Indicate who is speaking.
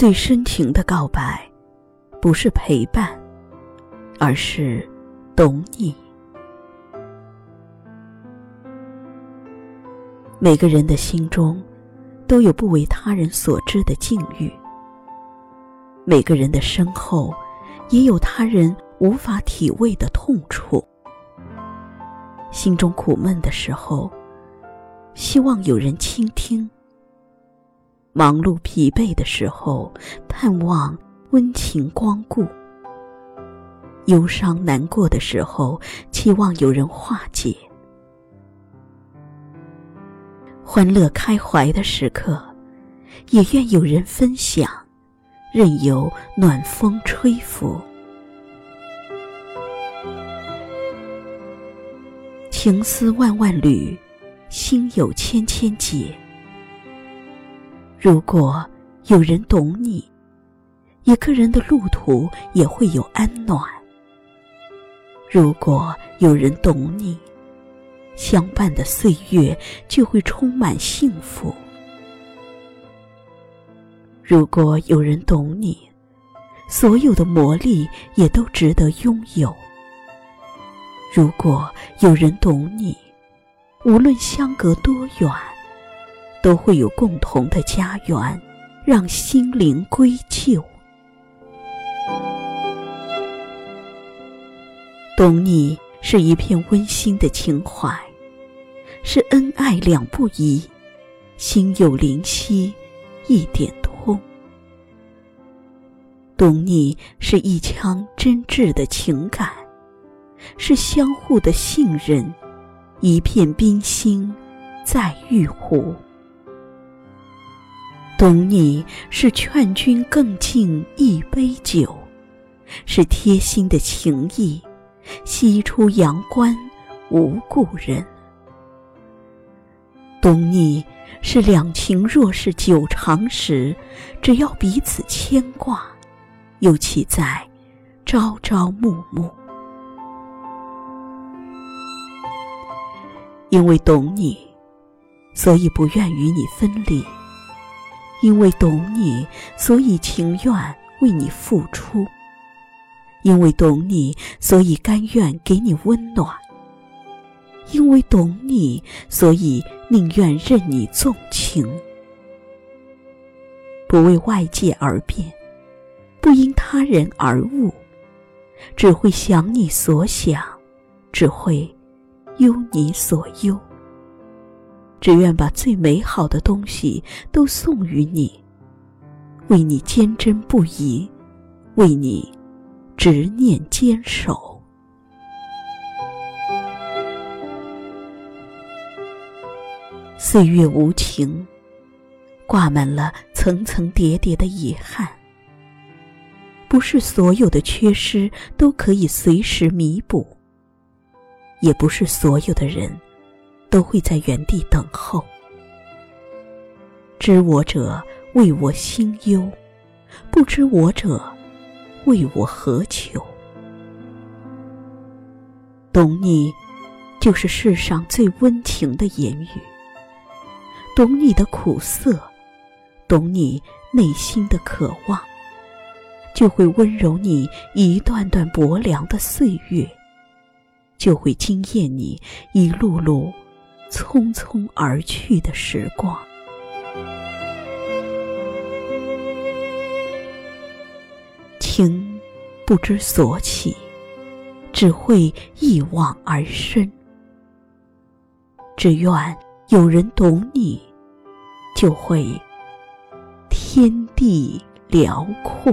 Speaker 1: 最深情的告白，不是陪伴，而是懂你。每个人的心中，都有不为他人所知的境遇。每个人的身后，也有他人无法体味的痛楚。心中苦闷的时候，希望有人倾听；忙碌疲惫的时候，盼望温情光顾；忧伤难过的时候，期望有人化解。欢乐开怀的时刻，也愿有人分享，任由暖风吹拂。情丝万万缕，心有千千结。如果有人懂你，一个人的路途也会有安暖。如果有人懂你，相伴的岁月就会充满幸福。如果有人懂你，所有的磨砺也都值得拥有。如果有人懂你，无论相隔多远，都会有共同的家园，让心灵归旧。懂你是一片温馨的情怀。是恩爱两不疑，心有灵犀一点通。懂你是一腔真挚的情感，是相互的信任，一片冰心在玉壶。懂你是劝君更尽一杯酒，是贴心的情谊，西出阳关无故人。懂你是两情若是久长时，只要彼此牵挂，又岂在朝朝暮暮？因为懂你，所以不愿与你分离；因为懂你，所以情愿为你付出；因为懂你，所以甘愿给你温暖。因为懂你，所以宁愿任你纵情，不为外界而变，不因他人而悟，只会想你所想，只会忧你所忧，只愿把最美好的东西都送与你，为你坚贞不移，为你执念坚守。岁月无情，挂满了层层叠叠的遗憾。不是所有的缺失都可以随时弥补，也不是所有的人都会在原地等候。知我者为我心忧，不知我者为我何求？懂你，就是世上最温情的言语。懂你的苦涩，懂你内心的渴望，就会温柔你一段段薄凉的岁月，就会惊艳你一路路匆匆而去的时光。情不知所起，只会一往而深。只愿有人懂你。就会天地辽阔。